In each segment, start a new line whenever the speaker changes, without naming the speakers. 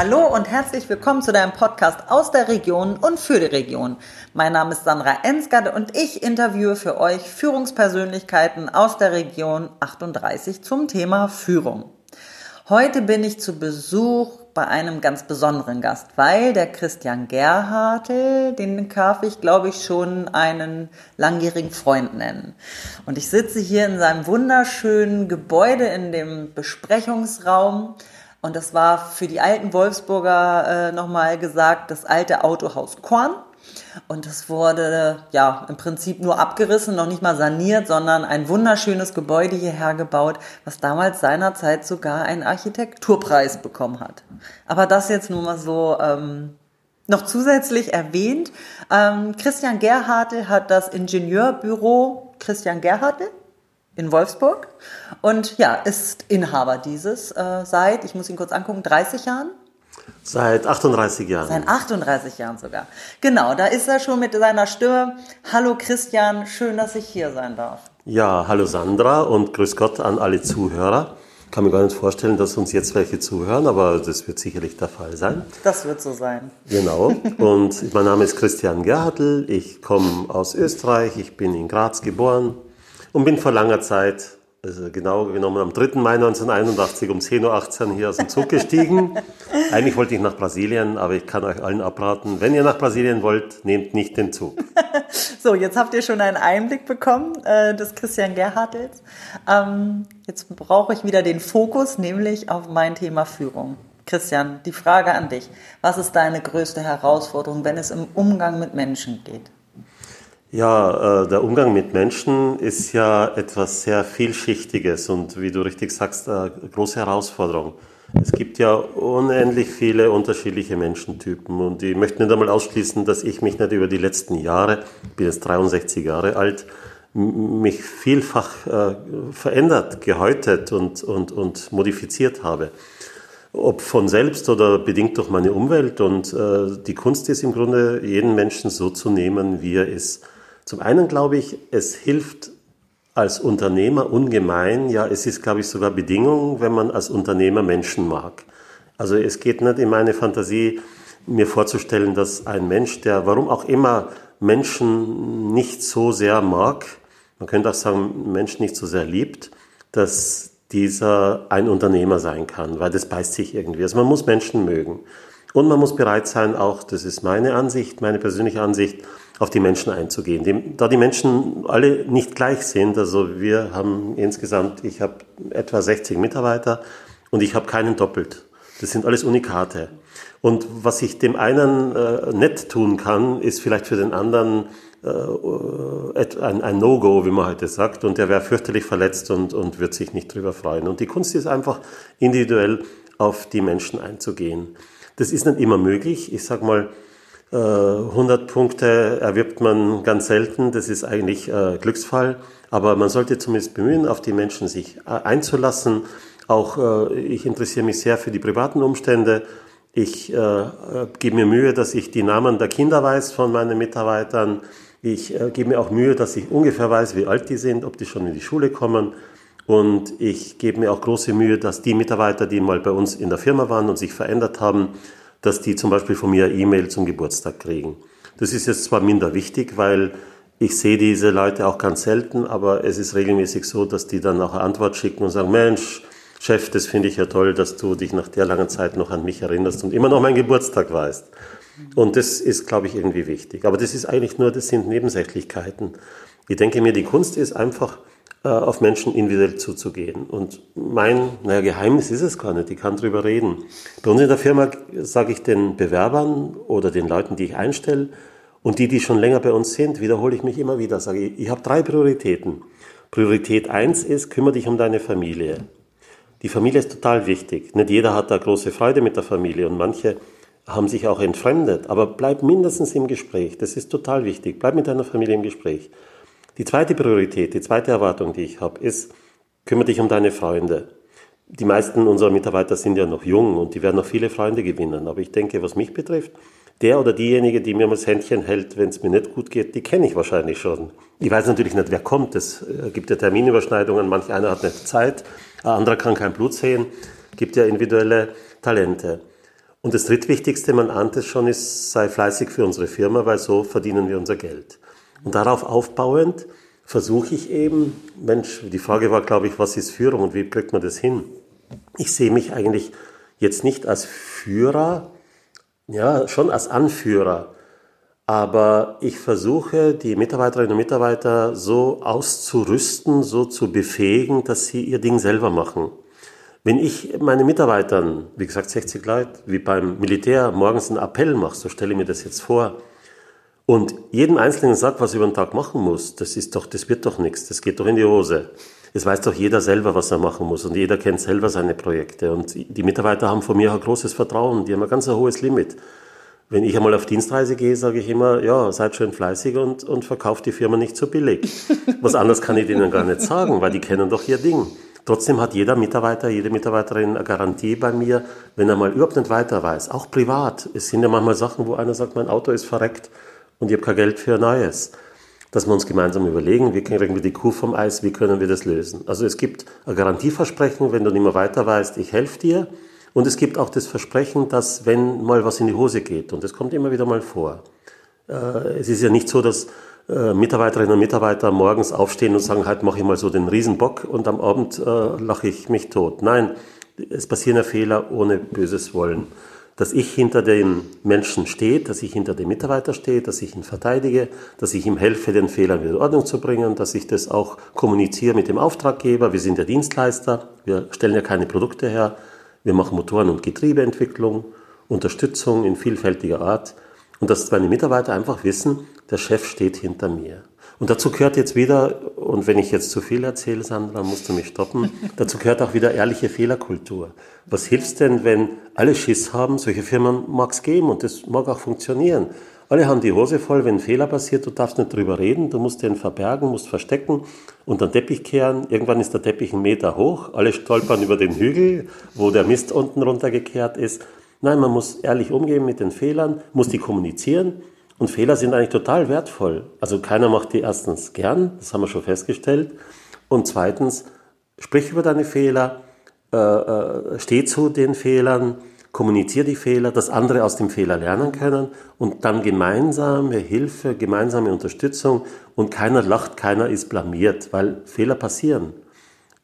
Hallo und herzlich willkommen zu deinem Podcast aus der Region und für die Region. Mein Name ist Sandra Ensgard und ich interviewe für euch Führungspersönlichkeiten aus der Region 38 zum Thema Führung. Heute bin ich zu Besuch bei einem ganz besonderen Gast, weil der Christian Gerhardt, den darf ich, glaube ich, schon einen langjährigen Freund nennen. Und ich sitze hier in seinem wunderschönen Gebäude in dem Besprechungsraum. Und das war für die alten Wolfsburger äh, nochmal gesagt, das alte Autohaus Korn. Und es wurde ja im Prinzip nur abgerissen, noch nicht mal saniert, sondern ein wunderschönes Gebäude hierher gebaut, was damals seinerzeit sogar einen Architekturpreis bekommen hat. Aber das jetzt nur mal so ähm, noch zusätzlich erwähnt. Ähm, Christian Gerhardt hat das Ingenieurbüro Christian Gerhardt in Wolfsburg und ja, ist Inhaber dieses äh, seit, ich muss ihn kurz angucken, 30 Jahren.
Seit 38 Jahren.
Seit 38 Jahren sogar. Genau, da ist er schon mit seiner Stimme. Hallo Christian, schön, dass ich hier sein darf.
Ja, hallo Sandra und grüß Gott an alle Zuhörer. Ich kann mir gar nicht vorstellen, dass uns jetzt welche zuhören, aber das wird sicherlich der Fall sein.
Das wird so sein.
Genau. Und mein Name ist Christian Gerhartl. Ich komme aus Österreich. Ich bin in Graz geboren und bin vor langer Zeit also genau genommen am 3. Mai 1981 um 10.18 Uhr hier aus dem Zug gestiegen. Eigentlich wollte ich nach Brasilien, aber ich kann euch allen abraten, wenn ihr nach Brasilien wollt, nehmt nicht den Zug.
so, jetzt habt ihr schon einen Einblick bekommen äh, des Christian Gerhardtels. Ähm, jetzt brauche ich wieder den Fokus, nämlich auf mein Thema Führung. Christian, die Frage an dich. Was ist deine größte Herausforderung, wenn es im Umgang mit Menschen geht?
Ja, äh, der Umgang mit Menschen ist ja etwas sehr vielschichtiges und wie du richtig sagst, eine große Herausforderung. Es gibt ja unendlich viele unterschiedliche Menschentypen und ich möchte nicht einmal ausschließen, dass ich mich nicht über die letzten Jahre, ich bin jetzt 63 Jahre alt, mich vielfach äh, verändert, gehäutet und, und, und modifiziert habe. Ob von selbst oder bedingt durch meine Umwelt. Und äh, die Kunst ist im Grunde, jeden Menschen so zu nehmen, wie er ist. Zum einen glaube ich, es hilft als Unternehmer ungemein, ja, es ist, glaube ich, sogar Bedingung, wenn man als Unternehmer Menschen mag. Also es geht nicht in meine Fantasie, mir vorzustellen, dass ein Mensch, der warum auch immer Menschen nicht so sehr mag, man könnte auch sagen, Menschen nicht so sehr liebt, dass dieser ein Unternehmer sein kann, weil das beißt sich irgendwie. Also man muss Menschen mögen. Und man muss bereit sein, auch, das ist meine Ansicht, meine persönliche Ansicht, auf die Menschen einzugehen. Da die Menschen alle nicht gleich sind, also wir haben insgesamt, ich habe etwa 60 Mitarbeiter und ich habe keinen doppelt. Das sind alles Unikate. Und was ich dem einen äh, nett tun kann, ist vielleicht für den anderen äh, ein, ein No-Go, wie man heute sagt, und der wäre fürchterlich verletzt und, und wird sich nicht drüber freuen. Und die Kunst ist einfach individuell auf die Menschen einzugehen. Das ist nicht immer möglich. Ich sag mal, 100 äh, Punkte erwirbt man ganz selten, das ist eigentlich äh, Glücksfall, aber man sollte zumindest bemühen, auf die Menschen sich äh, einzulassen. Auch ich interessiere mich sehr für die privaten Umstände. Ich gebe mir Mühe, dass ich die Namen der Kinder weiß von meinen Mitarbeitern. Ich gebe mir auch Mühe, dass ich ungefähr weiß, wie alt die sind, ob die schon in die Schule kommen. Und ich gebe mir auch große Mühe, dass die Mitarbeiter, die mal bei uns in der Firma waren und sich verändert haben, dass die zum Beispiel von mir E-Mail zum Geburtstag kriegen. Das ist jetzt zwar minder wichtig, weil ich sehe diese Leute auch ganz selten, aber es ist regelmäßig so, dass die dann auch eine Antwort schicken und sagen, Mensch, Chef, das finde ich ja toll, dass du dich nach der langen Zeit noch an mich erinnerst und immer noch meinen Geburtstag weißt. Und das ist, glaube ich, irgendwie wichtig. Aber das ist eigentlich nur, das sind Nebensächlichkeiten. Ich denke mir, die Kunst ist einfach, auf Menschen individuell zuzugehen. Und mein naja, Geheimnis ist es gar nicht, ich kann drüber reden. Bei uns in der Firma sage ich den Bewerbern oder den Leuten, die ich einstelle und die, die schon länger bei uns sind, wiederhole ich mich immer wieder, sage ich, ich habe drei Prioritäten. Priorität eins ist, kümmere dich um deine Familie. Die Familie ist total wichtig. Nicht jeder hat da große Freude mit der Familie und manche haben sich auch entfremdet. Aber bleib mindestens im Gespräch. Das ist total wichtig. Bleib mit deiner Familie im Gespräch. Die zweite Priorität, die zweite Erwartung, die ich habe, ist, kümmere dich um deine Freunde. Die meisten unserer Mitarbeiter sind ja noch jung und die werden noch viele Freunde gewinnen. Aber ich denke, was mich betrifft, der oder diejenige, die mir mal das Händchen hält, wenn es mir nicht gut geht, die kenne ich wahrscheinlich schon. Ich weiß natürlich nicht, wer kommt. Es äh, gibt ja Terminüberschneidungen. Manch einer hat nicht Zeit, ein anderer kann kein Blut sehen. Gibt ja individuelle Talente. Und das drittwichtigste, man ahnt es schon, ist, sei fleißig für unsere Firma, weil so verdienen wir unser Geld. Und darauf aufbauend versuche ich eben, Mensch, die Frage war, glaube ich, was ist Führung und wie kriegt man das hin? Ich sehe mich eigentlich jetzt nicht als Führer, ja, schon als Anführer, aber ich versuche, die Mitarbeiterinnen und Mitarbeiter so auszurüsten, so zu befähigen, dass sie ihr Ding selber machen. Wenn ich meine Mitarbeitern, wie gesagt 60 Leute, wie beim Militär morgens einen Appell mache, so stelle ich mir das jetzt vor, und jedem Einzelnen sagt, was er über den Tag machen muss, das ist doch, das wird doch nichts, das geht doch in die Hose. Es weiß doch jeder selber, was er machen muss und jeder kennt selber seine Projekte. Und die Mitarbeiter haben von mir ein großes Vertrauen, die haben ein ganz ein hohes Limit. Wenn ich einmal auf Dienstreise gehe, sage ich immer, ja, seid schön fleißig und, und verkauft die Firma nicht so billig. Was anderes kann ich denen gar nicht sagen, weil die kennen doch ihr Ding. Trotzdem hat jeder Mitarbeiter, jede Mitarbeiterin eine Garantie bei mir, wenn er mal überhaupt nicht weiter weiß. Auch privat. Es sind ja manchmal Sachen, wo einer sagt, mein Auto ist verreckt und ich habe kein Geld für ein neues. Dass wir uns gemeinsam überlegen, wie kriegen wir die Kuh vom Eis, wie können wir das lösen. Also es gibt ein Garantieversprechen, wenn du nicht mehr weiter weißt, ich helfe dir. Und es gibt auch das Versprechen, dass wenn mal was in die Hose geht, und das kommt immer wieder mal vor. Äh, es ist ja nicht so, dass äh, Mitarbeiterinnen und Mitarbeiter morgens aufstehen und sagen, halt mache ich mal so den Riesenbock und am Abend äh, lache ich mich tot. Nein, es passieren ja Fehler ohne böses Wollen dass ich hinter dem Menschen stehe, dass ich hinter dem Mitarbeiter stehe, dass ich ihn verteidige, dass ich ihm helfe, den Fehler in Ordnung zu bringen, dass ich das auch kommuniziere mit dem Auftraggeber. Wir sind der Dienstleister, wir stellen ja keine Produkte her, wir machen Motoren- und Getriebeentwicklung, Unterstützung in vielfältiger Art und dass meine Mitarbeiter einfach wissen, der Chef steht hinter mir. Und dazu gehört jetzt wieder, und wenn ich jetzt zu viel erzähle, Sandra, musst du mich stoppen, dazu gehört auch wieder ehrliche Fehlerkultur. Was hilft denn, wenn alle Schiss haben? Solche Firmen mag es geben und das mag auch funktionieren. Alle haben die Hose voll, wenn ein Fehler passiert, du darfst nicht drüber reden, du musst den verbergen, musst verstecken und den Teppich kehren. Irgendwann ist der Teppich einen Meter hoch, alle stolpern über den Hügel, wo der Mist unten runtergekehrt ist. Nein, man muss ehrlich umgehen mit den Fehlern, muss die kommunizieren und Fehler sind eigentlich total wertvoll. Also keiner macht die erstens gern, das haben wir schon festgestellt. Und zweitens, sprich über deine Fehler, äh, äh, steh zu den Fehlern, kommuniziere die Fehler, dass andere aus dem Fehler lernen können und dann gemeinsame Hilfe, gemeinsame Unterstützung und keiner lacht, keiner ist blamiert, weil Fehler passieren.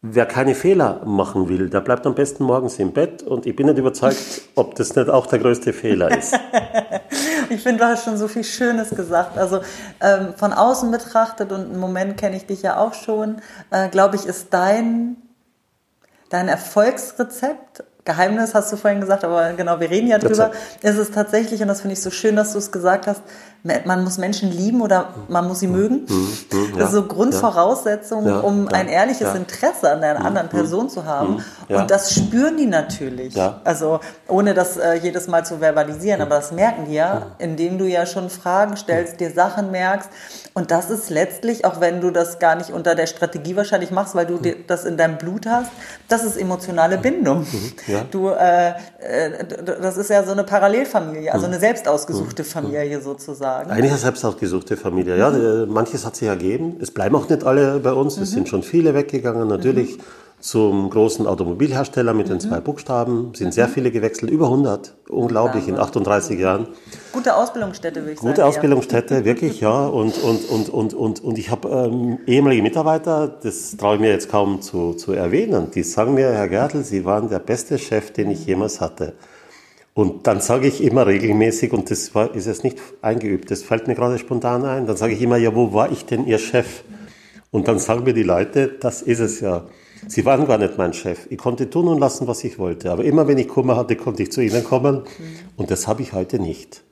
Wer keine Fehler machen will, der bleibt am besten morgens im Bett und ich bin nicht überzeugt, ob das nicht auch der größte Fehler ist.
ich finde, du hast schon so viel Schönes gesagt. Also ähm, von außen betrachtet und im Moment kenne ich dich ja auch schon, äh, glaube ich, ist dein, dein Erfolgsrezept Geheimnis hast du vorhin gesagt, aber genau, wir reden ja drüber. Es ist tatsächlich, und das finde ich so schön, dass du es gesagt hast, man muss Menschen lieben oder man muss sie mögen. Mhm, mhm, das ist so Grundvoraussetzung, um ein ehrliches. Interesse an einer mhm, anderen Person zu haben. Und das spüren die natürlich. Also ohne das äh, jedes Mal zu verbalisieren, aber das merken die ja, indem du ja schon Fragen stellst, dir Sachen merkst. Und das ist letztlich, auch wenn du das gar nicht unter der Strategie wahrscheinlich machst, weil du das in deinem Blut hast, das ist emotionale Bindung. Ja. Du, äh, äh, das ist ja so eine Parallelfamilie, also eine selbst ausgesuchte Familie sozusagen sagen.
Eigentlich eine selbst ausgesuchte Familie, ja. Mhm. Manches hat sich ergeben. Es bleiben auch nicht alle bei uns. Es mhm. sind schon viele weggegangen. Natürlich mhm. Zum großen Automobilhersteller mit den mhm. zwei Buchstaben sind sehr mhm. viele gewechselt. Über 100. Unglaublich in 38 Jahren.
Gute Ausbildungsstätte, würde
ich Gute sagen. Gute Ausbildungsstätte, ja. wirklich, ja. Und, und, und, und, und, und ich habe ähm, ehemalige Mitarbeiter, das traue ich mir jetzt kaum zu, zu erwähnen, die sagen mir, Herr Gertl, Sie waren der beste Chef, den ich jemals hatte. Und dann sage ich immer regelmäßig, und das ist jetzt nicht eingeübt, das fällt mir gerade spontan ein, dann sage ich immer, ja, wo war ich denn Ihr Chef? Und dann sagen mir die Leute, das ist es ja. Sie waren gar nicht mein Chef. Ich konnte tun und lassen, was ich wollte. Aber immer wenn ich Kummer hatte, konnte ich zu Ihnen kommen. Und das habe ich heute nicht.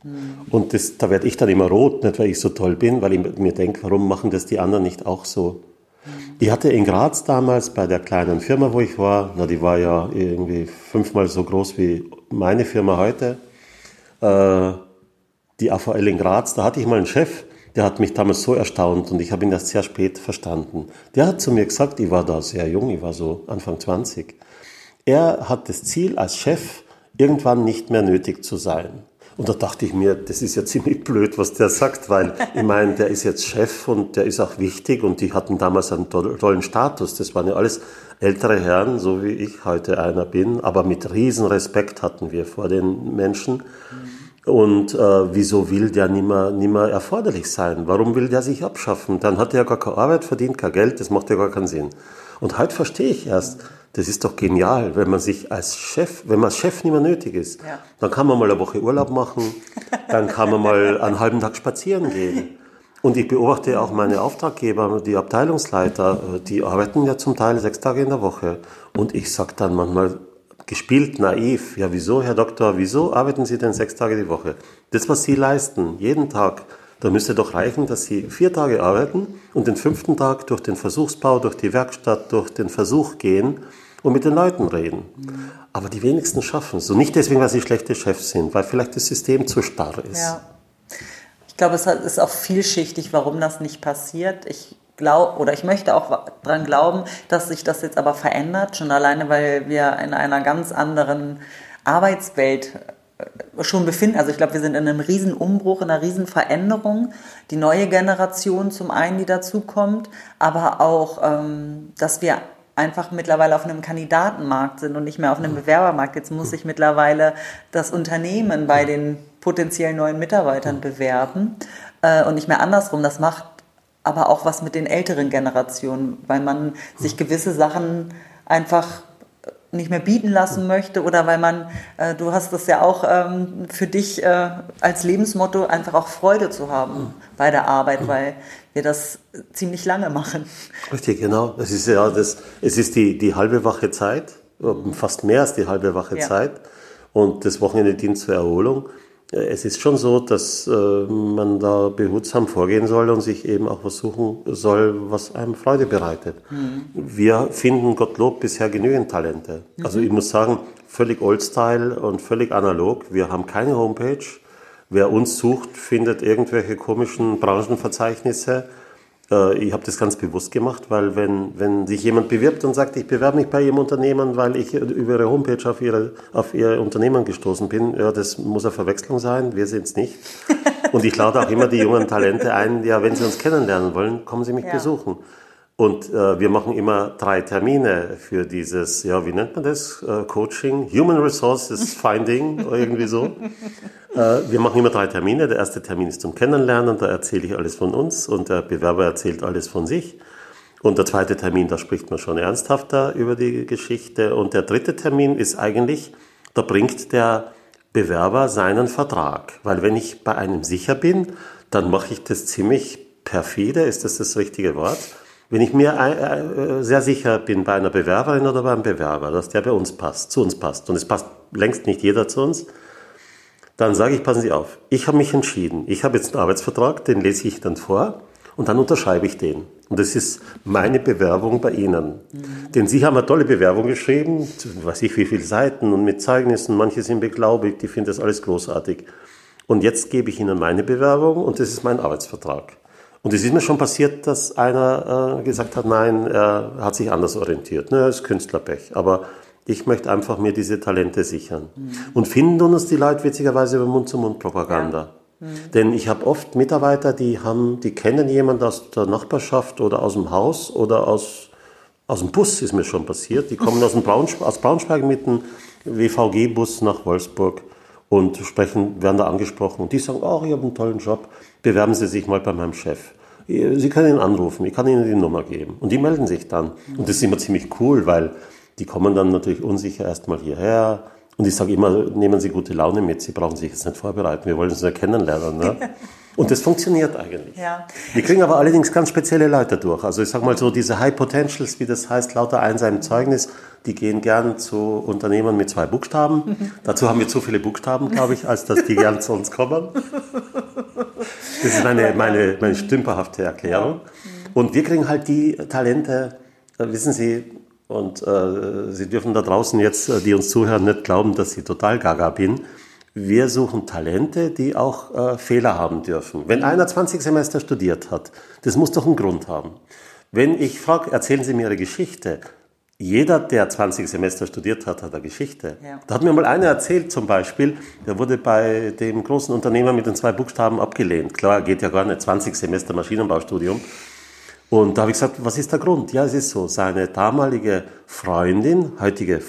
Und das, da werde ich dann immer rot, nicht weil ich so toll bin, weil ich mir denke, warum machen das die anderen nicht auch so? Ich hatte in Graz damals bei der kleinen Firma, wo ich war, na, die war ja irgendwie fünfmal so groß wie meine Firma heute, äh, die AVL in Graz, da hatte ich mal einen Chef, der hat mich damals so erstaunt und ich habe ihn erst sehr spät verstanden. Der hat zu mir gesagt, ich war da sehr jung, ich war so Anfang 20. Er hat das Ziel als Chef, irgendwann nicht mehr nötig zu sein. Und da dachte ich mir, das ist ja ziemlich blöd, was der sagt, weil ich meine, der ist jetzt Chef und der ist auch wichtig und die hatten damals einen tollen Status. Das waren ja alles ältere Herren, so wie ich heute einer bin, aber mit riesen Respekt hatten wir vor den Menschen. Und äh, wieso will der nimmer, nimmer erforderlich sein? Warum will der sich abschaffen? Dann hat er gar keine Arbeit verdient, kein Geld, das macht ja gar keinen Sinn. Und heute verstehe ich erst, das ist doch genial, wenn man sich als Chef, wenn man als Chef nicht mehr nötig ist, ja. dann kann man mal eine Woche Urlaub machen, dann kann man mal einen halben Tag spazieren gehen. Und ich beobachte auch meine Auftraggeber, die Abteilungsleiter, die arbeiten ja zum Teil sechs Tage in der Woche. Und ich sag dann manchmal gespielt naiv, ja wieso, Herr Doktor, wieso arbeiten Sie denn sechs Tage die Woche? Das, was Sie leisten, jeden Tag, da müsste doch reichen, dass Sie vier Tage arbeiten und den fünften Tag durch den Versuchsbau, durch die Werkstatt, durch den Versuch gehen und mit den Leuten reden. Aber die wenigsten schaffen es. Und nicht deswegen, weil sie schlechte Chefs sind, weil vielleicht das System zu starr ist. Ja.
Ich glaube, es ist auch vielschichtig, warum das nicht passiert. Ich glaube, oder ich möchte auch daran glauben, dass sich das jetzt aber verändert, schon alleine, weil wir in einer ganz anderen Arbeitswelt äh, schon befinden. Also ich glaube, wir sind in einem riesen Umbruch, in einer riesen Veränderung. Die neue Generation zum einen, die dazukommt, aber auch, ähm, dass wir einfach mittlerweile auf einem Kandidatenmarkt sind und nicht mehr auf einem Bewerbermarkt. Jetzt muss sich mittlerweile das Unternehmen bei den potenziell neuen Mitarbeitern bewerben äh, und nicht mehr andersrum. Das macht aber auch was mit den älteren Generationen, weil man sich gewisse Sachen einfach nicht mehr bieten lassen möchte oder weil man, äh, du hast das ja auch ähm, für dich äh, als Lebensmotto, einfach auch Freude zu haben bei der Arbeit, weil wir das ziemlich lange machen.
Richtig, genau. Es ist ja das, es ist die, die halbe Wache Zeit, fast mehr als die halbe Wache ja. Zeit und das Wochenende dient zur Erholung. Es ist schon so, dass äh, man da behutsam vorgehen soll und sich eben auch was suchen soll, was einem Freude bereitet. Mhm. Wir finden Gottlob bisher genügend Talente. Mhm. Also ich muss sagen, völlig Oldstyle und völlig analog. Wir haben keine Homepage. Wer uns sucht, findet irgendwelche komischen Branchenverzeichnisse ich habe das ganz bewusst gemacht, weil wenn, wenn sich jemand bewirbt und sagt, ich bewerbe mich bei Ihrem Unternehmen, weil ich über Ihre Homepage auf, ihre, auf Ihr Unternehmen gestoßen bin, ja, das muss eine Verwechslung sein, wir sind es nicht. Und ich lade auch immer die jungen Talente ein, ja, wenn Sie uns kennenlernen wollen, kommen Sie mich ja. besuchen. Und äh, wir machen immer drei Termine für dieses, ja, wie nennt man das? Äh, Coaching, Human Resources Finding, irgendwie so. Äh, wir machen immer drei Termine. Der erste Termin ist zum Kennenlernen, da erzähle ich alles von uns und der Bewerber erzählt alles von sich. Und der zweite Termin, da spricht man schon ernsthafter über die Geschichte. Und der dritte Termin ist eigentlich, da bringt der Bewerber seinen Vertrag. Weil wenn ich bei einem sicher bin, dann mache ich das ziemlich perfide, ist das das richtige Wort? Wenn ich mir äh, äh, sehr sicher bin bei einer Bewerberin oder beim Bewerber, dass der bei uns passt, zu uns passt, und es passt längst nicht jeder zu uns, dann sage ich, passen Sie auf, ich habe mich entschieden. Ich habe jetzt einen Arbeitsvertrag, den lese ich dann vor und dann unterschreibe ich den. Und das ist meine Bewerbung bei Ihnen. Mhm. Denn Sie haben eine tolle Bewerbung geschrieben, weiß ich wie viele Seiten und mit Zeugnissen, manche sind beglaubigt, die finden das alles großartig. Und jetzt gebe ich Ihnen meine Bewerbung und das ist mein Arbeitsvertrag. Und es ist mir schon passiert, dass einer äh, gesagt hat, nein, er hat sich anders orientiert. Ne, er ist Künstlerpech. Aber ich möchte einfach mir diese Talente sichern. Mhm. Und finden uns die Leute witzigerweise über Mund-zu-Mund-Propaganda. Ja. Mhm. Denn ich habe oft Mitarbeiter, die haben, die kennen jemanden aus der Nachbarschaft oder aus dem Haus oder aus, aus dem Bus ist mir schon passiert. Die kommen aus, dem Braunschweig, aus Braunschweig mit dem WVG-Bus nach Wolfsburg und sprechen, werden da angesprochen. Und die sagen, oh, ich habe einen tollen Job, bewerben Sie sich mal bei meinem Chef. Sie können ihn anrufen, ich kann Ihnen die Nummer geben. Und die melden sich dann. Und das ist immer ziemlich cool, weil die kommen dann natürlich unsicher erstmal hierher. Und ich sage immer, nehmen Sie gute Laune mit, Sie brauchen sich jetzt nicht vorbereiten, wir wollen uns nur kennenlernen. Ne? Und das funktioniert eigentlich. Ja. Wir kriegen aber allerdings ganz spezielle Leute durch. Also ich sage mal so, diese High Potentials, wie das heißt, lauter Eins im Zeugnis, die gehen gern zu Unternehmen mit zwei Buchstaben. Mhm. Dazu haben wir zu viele Buchstaben, glaube ich, als dass die gern zu uns kommen. Das ist meine, meine, meine stümperhafte Erklärung. Und wir kriegen halt die Talente, äh, wissen Sie, und äh, Sie dürfen da draußen jetzt, äh, die uns zuhören, nicht glauben, dass ich total gaga bin. Wir suchen Talente, die auch äh, Fehler haben dürfen. Wenn einer 20 Semester studiert hat, das muss doch einen Grund haben. Wenn ich frage, erzählen Sie mir Ihre Geschichte, jeder, der 20 Semester studiert hat, hat eine Geschichte. Ja. Da hat mir mal einer erzählt, zum Beispiel, der wurde bei dem großen Unternehmer mit den zwei Buchstaben abgelehnt. Klar, geht ja gar nicht, 20 Semester Maschinenbaustudium. Und da habe ich gesagt, was ist der Grund? Ja, es ist so, seine damalige Freundin, heutige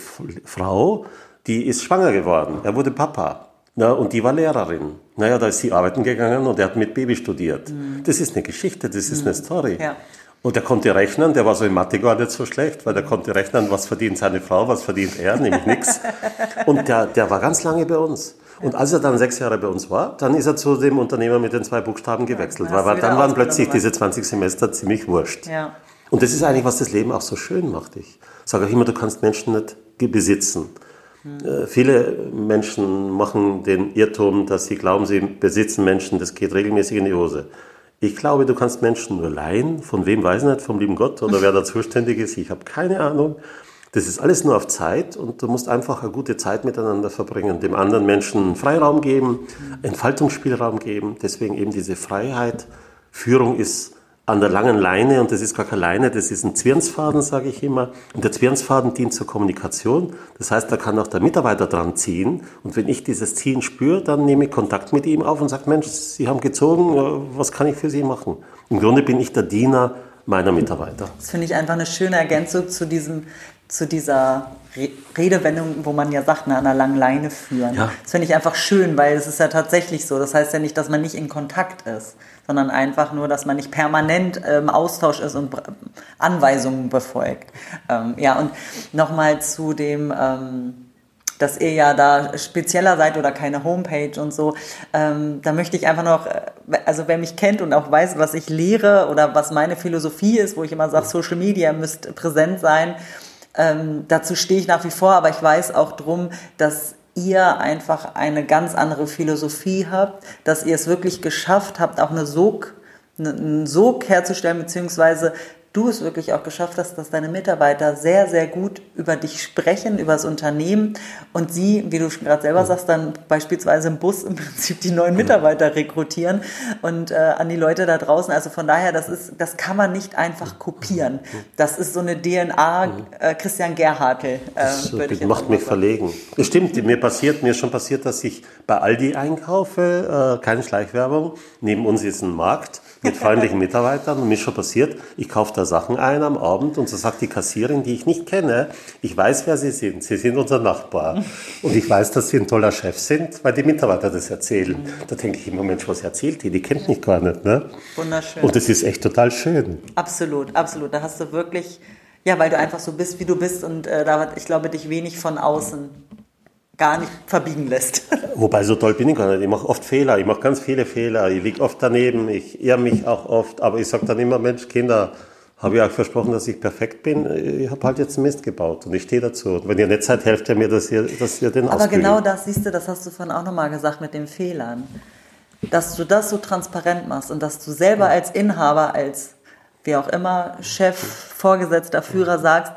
Frau, die ist schwanger geworden. Er wurde Papa. Na, und die war Lehrerin. Naja, da ist sie arbeiten gegangen und er hat mit Baby studiert. Mhm. Das ist eine Geschichte, das ist mhm. eine Story. Ja. Und er konnte rechnen, der war so in Mathe gar nicht so schlecht, weil der konnte rechnen, was verdient seine Frau, was verdient er, nämlich nichts. Und der, der war ganz lange bei uns. Und als er dann sechs Jahre bei uns war, dann ist er zu dem Unternehmer mit den zwei Buchstaben gewechselt, ja, weil dann waren plötzlich diese 20 Semester ziemlich wurscht. Ja. Und das ist eigentlich, was das Leben auch so schön macht. Ich sage auch immer, du kannst Menschen nicht besitzen. Hm. Viele Menschen machen den Irrtum, dass sie glauben, sie besitzen Menschen, das geht regelmäßig in die Hose. Ich glaube, du kannst Menschen nur leihen. Von wem weiß ich nicht, vom lieben Gott oder wer da zuständig ist. Ich habe keine Ahnung. Das ist alles nur auf Zeit und du musst einfach eine gute Zeit miteinander verbringen, dem anderen Menschen Freiraum geben, Entfaltungsspielraum geben. Deswegen eben diese Freiheit. Führung ist an der langen Leine, und das ist gar keine Leine, das ist ein Zwirnsfaden, sage ich immer. Und der Zwirnsfaden dient zur Kommunikation. Das heißt, da kann auch der Mitarbeiter dran ziehen. Und wenn ich dieses Ziehen spüre, dann nehme ich Kontakt mit ihm auf und sage, Mensch, Sie haben gezogen, äh, was kann ich für Sie machen? Im Grunde bin ich der Diener meiner Mitarbeiter.
Das finde ich einfach eine schöne Ergänzung zu diesem, zu dieser Redewendung, wo man ja sagt, ne, an einer langen Leine führen. Ja. Das finde ich einfach schön, weil es ist ja tatsächlich so. Das heißt ja nicht, dass man nicht in Kontakt ist sondern einfach nur, dass man nicht permanent im ähm, Austausch ist und Anweisungen befolgt. Ähm, ja, und nochmal zu dem, ähm, dass ihr ja da spezieller seid oder keine Homepage und so, ähm, da möchte ich einfach noch, äh, also wer mich kennt und auch weiß, was ich lehre oder was meine Philosophie ist, wo ich immer sage, Social Media müsste präsent sein, ähm, dazu stehe ich nach wie vor, aber ich weiß auch drum, dass ihr einfach eine ganz andere Philosophie habt, dass ihr es wirklich geschafft habt, auch eine Sog, einen Sog herzustellen, beziehungsweise du es wirklich auch geschafft hast, dass deine Mitarbeiter sehr, sehr gut über dich sprechen, über das Unternehmen und sie, wie du schon gerade selber sagst, dann beispielsweise im Bus im Prinzip die neuen Mitarbeiter rekrutieren und äh, an die Leute da draußen. Also von daher, das ist, das kann man nicht einfach kopieren. Das ist so eine DNA äh, Christian Gerhardt. Äh,
das macht mich verlegen. Das stimmt, mir passiert, mir ist schon passiert, dass ich bei Aldi einkaufe, äh, keine Schleichwerbung. Neben uns ist ein Markt mit freundlichen Mitarbeitern und mir ist schon passiert, ich kaufe da Sachen ein am Abend und so sagt die Kassierin, die ich nicht kenne, ich weiß, wer sie sind. Sie sind unser Nachbar. Und ich weiß, dass sie ein toller Chef sind, weil die Mitarbeiter das erzählen. Da denke ich immer, Mensch, was erzählt die? Die kennt mich gar nicht. Ne? Wunderschön. Und das ist echt total schön.
Absolut, absolut. Da hast du wirklich, ja, weil du einfach so bist, wie du bist und äh, da, ich glaube, dich wenig von außen gar nicht verbiegen lässt.
Wobei so toll bin ich gar nicht. Ich mache oft Fehler. Ich mache ganz viele Fehler. Ich liege oft daneben. Ich irre mich auch oft. Aber ich sage dann immer, Mensch, Kinder, habe ich euch versprochen, dass ich perfekt bin. Ich habe halt jetzt Mist gebaut und ich stehe dazu. Und wenn ihr nicht seid, helft ihr mir, dass ihr, dass ihr den
Aber genau das, siehst du, das hast du vorhin auch nochmal gesagt mit den Fehlern. Dass du das so transparent machst und dass du selber als Inhaber, als wie auch immer, Chef, Vorgesetzter, Führer sagst,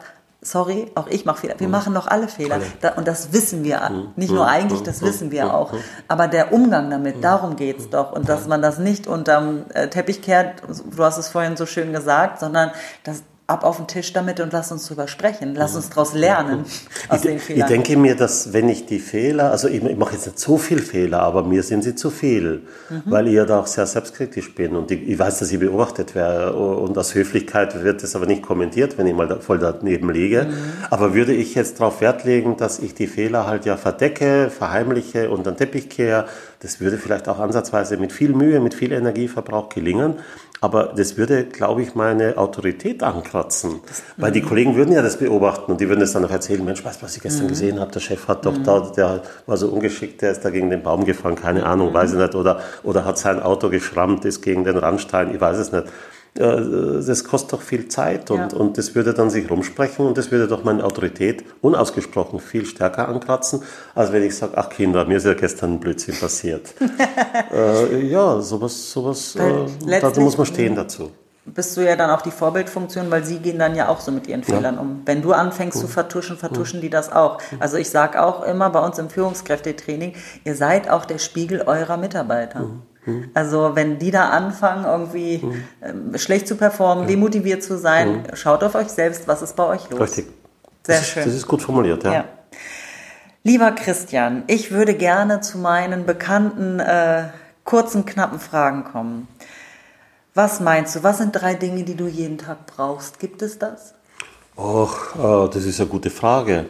sorry, auch ich mache Fehler. Wir mhm. machen doch alle Fehler. Da, und das wissen wir. Mhm. Nicht nur mhm. eigentlich, das wissen wir auch. Aber der Umgang damit, darum geht's doch. Und dass man das nicht unterm äh, Teppich kehrt, du hast es vorhin so schön gesagt, sondern dass ab auf den Tisch damit und lass uns drüber sprechen. Lass uns daraus lernen
aus ich, den Fehlern. Ich denke mir, dass wenn ich die Fehler, also ich, ich mache jetzt nicht so viel Fehler, aber mir sind sie zu viel, mhm. weil ich ja da auch sehr selbstkritisch bin und ich, ich, weiß, dass ich beobachtet werde und aus Höflichkeit wird das aber nicht kommentiert, wenn ich mal da, voll daneben liege. Mhm. Aber würde ich jetzt darauf Wert legen, dass ich die Fehler halt ja verdecke, verheimliche und dann Teppich kehre, das würde vielleicht auch ansatzweise mit viel Mühe, mit viel Energieverbrauch gelingen. Aber das würde, glaube ich, meine Autorität ankratzen. Weil die Kollegen würden ja das beobachten und die würden das dann noch erzählen, Mensch, weißt du, was ich gestern mhm. gesehen habe? Der Chef hat doch mhm. da, der war so ungeschickt, der ist da gegen den Baum gefahren, keine Ahnung, mhm. weiß ich nicht. Oder, oder hat sein Auto geschrammt, ist gegen den Randstein, ich weiß es nicht das kostet doch viel Zeit und, ja. und das würde dann sich rumsprechen und das würde doch meine Autorität unausgesprochen viel stärker ankratzen, als wenn ich sage, ach Kinder, mir ist ja gestern ein Blödsinn passiert. äh, ja, sowas, sowas, äh, da muss man stehen dazu
bist du ja dann auch die Vorbildfunktion, weil sie gehen dann ja auch so mit ihren Fehlern ja. um. Wenn du anfängst zu vertuschen, vertuschen cool. die das auch. Also ich sage auch immer bei uns im Führungskräftetraining, ihr seid auch der Spiegel eurer Mitarbeiter. Mhm. Mhm. Also wenn die da anfangen, irgendwie mhm. schlecht zu performen, demotiviert zu sein, mhm. schaut auf euch selbst, was ist bei euch los. Richtig. Sehr
das
schön.
Ist, das ist gut formuliert, ja.
Ja. Lieber Christian, ich würde gerne zu meinen bekannten äh, kurzen, knappen Fragen kommen. Was meinst du, was sind drei Dinge, die du jeden Tag brauchst? Gibt es das?
Och, äh, das ist eine gute Frage.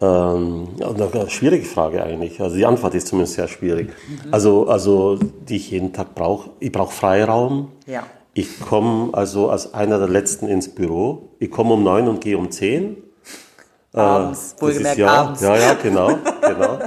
Ähm, eine schwierige Frage eigentlich. Also die Antwort ist zumindest sehr schwierig. Mhm. Also, also die ich jeden Tag brauche. Ich brauche Freiraum.
Ja.
Ich komme also als einer der Letzten ins Büro. Ich komme um neun und gehe um zehn.
Abends,
äh, wohlgemerkt ja, abends. Ja, ja, genau, genau.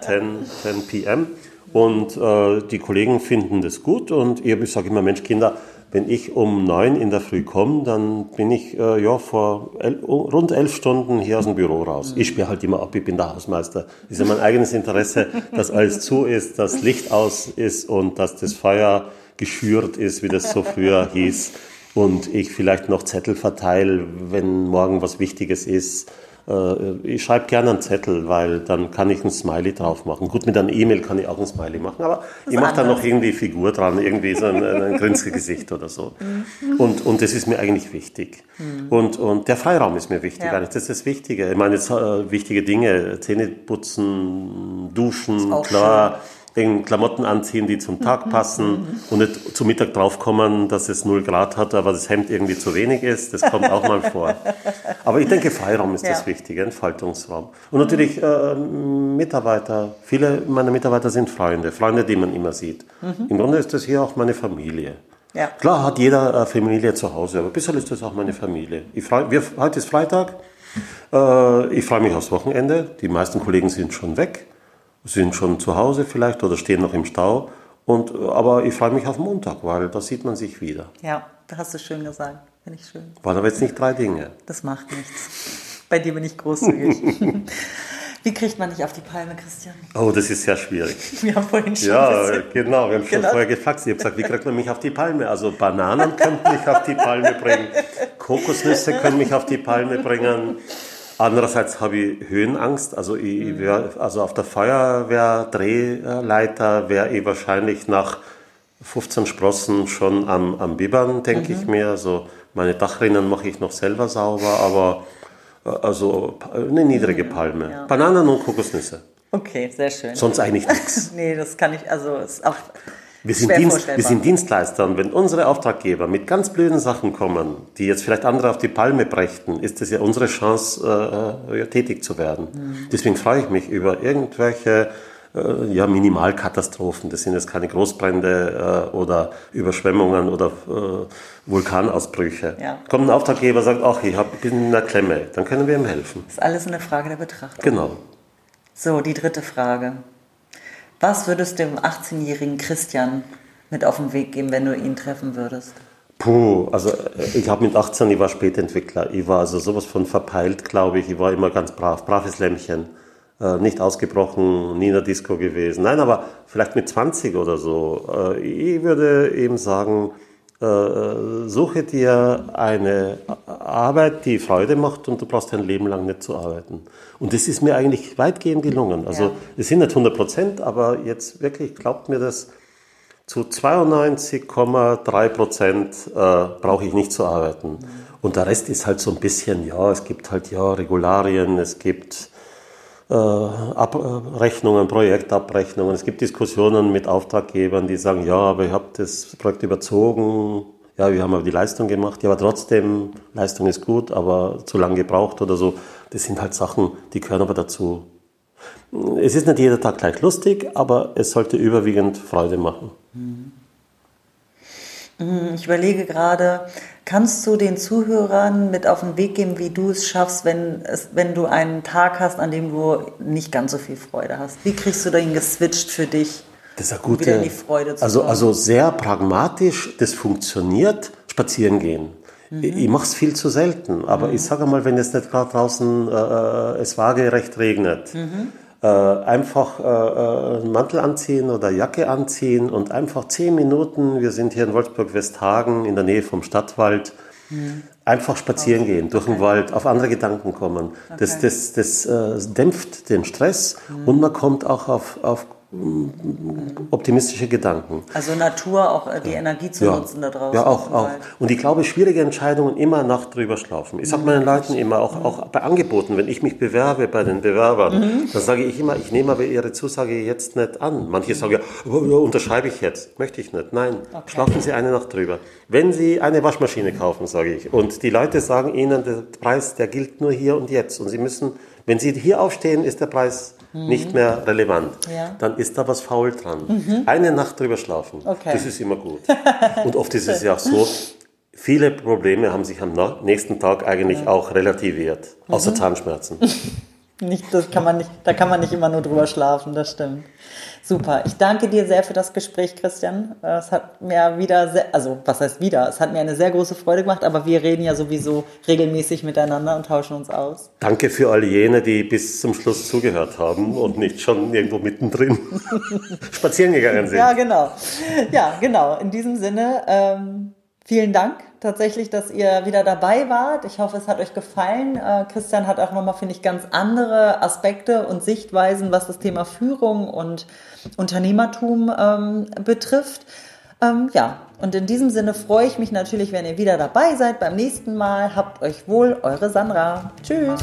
10, 10 p.m. Und äh, die Kollegen finden das gut und ich sage immer, Mensch, Kinder, wenn ich um neun in der Früh komme, dann bin ich äh, ja vor el rund elf Stunden hier aus dem Büro raus. Ich spiele halt immer ab, ich bin der Hausmeister. Ist ja mein eigenes Interesse, dass alles zu ist, dass Licht aus ist und dass das Feuer geschürt ist, wie das so früher hieß. Und ich vielleicht noch Zettel verteile, wenn morgen was Wichtiges ist ich schreibe gerne einen Zettel, weil dann kann ich ein Smiley drauf machen. Gut, mit einer E-Mail kann ich auch ein Smiley machen, aber ich mache da noch irgendwie Figur dran, irgendwie so ein, ein Grinske-Gesicht oder so. Mhm. Und, und das ist mir eigentlich wichtig. Mhm. Und, und der Freiraum ist mir wichtig, ja. das ist das Wichtige. Ich meine, jetzt äh, wichtige Dinge, Zähne putzen, duschen, klar. Schön den Klamotten anziehen, die zum Tag passen und nicht zu Mittag draufkommen, dass es 0 Grad hat, aber das Hemd irgendwie zu wenig ist. Das kommt auch mal vor. Aber ich denke, Freiraum ist ja. das Wichtige, Entfaltungsraum. Und natürlich äh, Mitarbeiter. Viele meiner Mitarbeiter sind Freunde, Freunde, die man immer sieht. Mhm. Im Grunde ist das hier auch meine Familie. Ja. Klar hat jeder eine Familie zu Hause, aber bisher ist das auch meine Familie. Ich freu, wir, heute ist Freitag. Äh, ich freue mich aufs Wochenende. Die meisten Kollegen sind schon weg sind schon zu Hause vielleicht oder stehen noch im Stau. Und, aber ich freue mich auf Montag, weil da sieht man sich wieder.
Ja, da hast du schön gesagt. Finde ich schön.
Waren aber jetzt nicht drei Dinge.
Das macht nichts. Bei dir bin ich großzügig. Wie kriegt man dich auf die Palme, Christian?
Oh, das ist sehr schwierig.
Wir haben vorhin schon
Ja, genau, wir haben schon genau. vorher gefaxt. Ich habe gesagt, wie kriegt man mich auf die Palme? Also Bananen könnten mich auf die Palme bringen, Kokosnüsse können mich auf die Palme bringen. Andererseits habe ich Höhenangst. Also, ich mhm. wär, also auf der Feuerwehr-Drehleiter wäre ich wahrscheinlich nach 15 Sprossen schon am, am Bibbern, denke mhm. ich mir. Also meine Dachrinnen mache ich noch selber sauber, aber äh, also eine niedrige mhm. Palme. Ja. Bananen und Kokosnüsse.
Okay, sehr schön.
Sonst eigentlich nichts.
nee, das kann ich, also ist auch
wir sind, Dienst, wir sind Dienstleister und wenn unsere Auftraggeber mit ganz blöden Sachen kommen, die jetzt vielleicht andere auf die Palme brächten, ist es ja unsere Chance, äh, ja, tätig zu werden. Mhm. Deswegen freue ich mich über irgendwelche äh, ja, Minimalkatastrophen. Das sind jetzt keine Großbrände äh, oder Überschwemmungen oder äh, Vulkanausbrüche. Ja. Kommt ein Auftraggeber und sagt, ach, ich hab, bin in einer Klemme, dann können wir ihm helfen.
Das ist alles eine Frage der Betrachtung.
Genau.
So, die dritte Frage. Was würdest du dem 18-jährigen Christian mit auf den Weg geben, wenn du ihn treffen würdest?
Puh, also äh, ich habe mit 18, ich war Spätentwickler. Ich war also sowas von verpeilt, glaube ich. Ich war immer ganz brav, braves Lämmchen. Äh, nicht ausgebrochen, nie in der Disco gewesen. Nein, aber vielleicht mit 20 oder so. Äh, ich würde eben sagen, suche dir eine Arbeit, die Freude macht und du brauchst dein Leben lang nicht zu arbeiten. Und das ist mir eigentlich weitgehend gelungen. Also es sind nicht 100 Prozent, aber jetzt wirklich glaubt mir das, zu 92,3 Prozent äh, brauche ich nicht zu arbeiten. Mhm. Und der Rest ist halt so ein bisschen, ja, es gibt halt ja Regularien, es gibt äh, Abrechnungen, Projektabrechnungen. Es gibt Diskussionen mit Auftraggebern, die sagen, ja, aber ich habe das Projekt überzogen, ja, wir haben aber die Leistung gemacht, ja, aber trotzdem, Leistung ist gut, aber zu lange gebraucht oder so. Das sind halt Sachen, die gehören aber dazu. Es ist nicht jeder Tag gleich lustig, aber es sollte überwiegend Freude machen. Mhm.
Ich überlege gerade, kannst du den Zuhörern mit auf den Weg geben, wie du es schaffst, wenn, es, wenn du einen Tag hast, an dem du nicht ganz so viel Freude hast? Wie kriegst du den geswitcht für dich?
Das ist eine gute, wieder in die Freude zu also, kommen? also sehr pragmatisch, das funktioniert, spazieren gehen. Mhm. Ich, ich mache es viel zu selten, aber mhm. ich sage mal, wenn es nicht gerade draußen äh, äh, es waagerecht regnet, mhm äh, einfach äh, äh, einen Mantel anziehen oder Jacke anziehen und einfach zehn Minuten, wir sind hier in Wolfsburg-Westhagen in der Nähe vom Stadtwald, mhm. einfach spazieren okay. gehen, durch okay. den Wald, auf andere Gedanken kommen. Okay. Das, das, das äh, dämpft den Stress mhm. und man kommt auch auf, auf optimistische Gedanken.
Also Natur, auch äh, die Energie zu
ja.
nutzen da draußen.
Ja, auch, auch. Und ich glaube, schwierige Entscheidungen immer Nacht drüber schlafen. Ich sage
Mhm.
meinen Leuten immer, auch, auch bei Angeboten, wenn ich mich bewerbe bei den Bewerbern,
Mhm.
dann sage ich immer, ich nehme aber Ihre Zusage jetzt nicht an. Manche sagen, ja, oh, ja, unterschreibe ich jetzt. Möchte ich nicht. Nein, schlafen Sie eine Nacht drüber. Wenn Sie eine Waschmaschine kaufen, sage ich, und die Leute sagen Ihnen, der Preis, der gilt nur hier und jetzt. Und Sie müssen, wenn Sie hier aufstehen, ist der Preis nicht mehr relevant.
Mhm. Ja. Mhm.
Dann ist da was faul dran. Eine Nacht drüber schlafen,
Okay.
das ist immer gut. Und oft ist es ja auch so, viele Probleme haben sich am nächsten Tag eigentlich auch relativiert, außer
Mhm.
Zahnschmerzen.
Nicht, das kann man nicht, da kann man nicht immer nur drüber schlafen, das stimmt. Super. Ich danke dir sehr für das Gespräch, Christian. Es hat mir wieder sehr, also was heißt wieder? Es hat mir eine sehr große Freude gemacht, aber wir reden ja sowieso regelmäßig miteinander und tauschen uns aus.
Danke für all jene, die bis zum Schluss zugehört haben und nicht schon irgendwo mittendrin spazieren gegangen sind.
Ja, genau. Ja, genau. In diesem Sinne, ähm, vielen Dank tatsächlich, dass ihr wieder dabei wart. Ich hoffe, es hat euch gefallen. Äh, Christian hat auch nochmal, finde ich, ganz andere Aspekte und Sichtweisen, was das Thema Führung und Unternehmertum ähm, betrifft. Ähm, ja, und in diesem Sinne freue ich mich natürlich, wenn ihr wieder dabei seid beim nächsten Mal. Habt euch wohl, eure Sandra. Tschüss.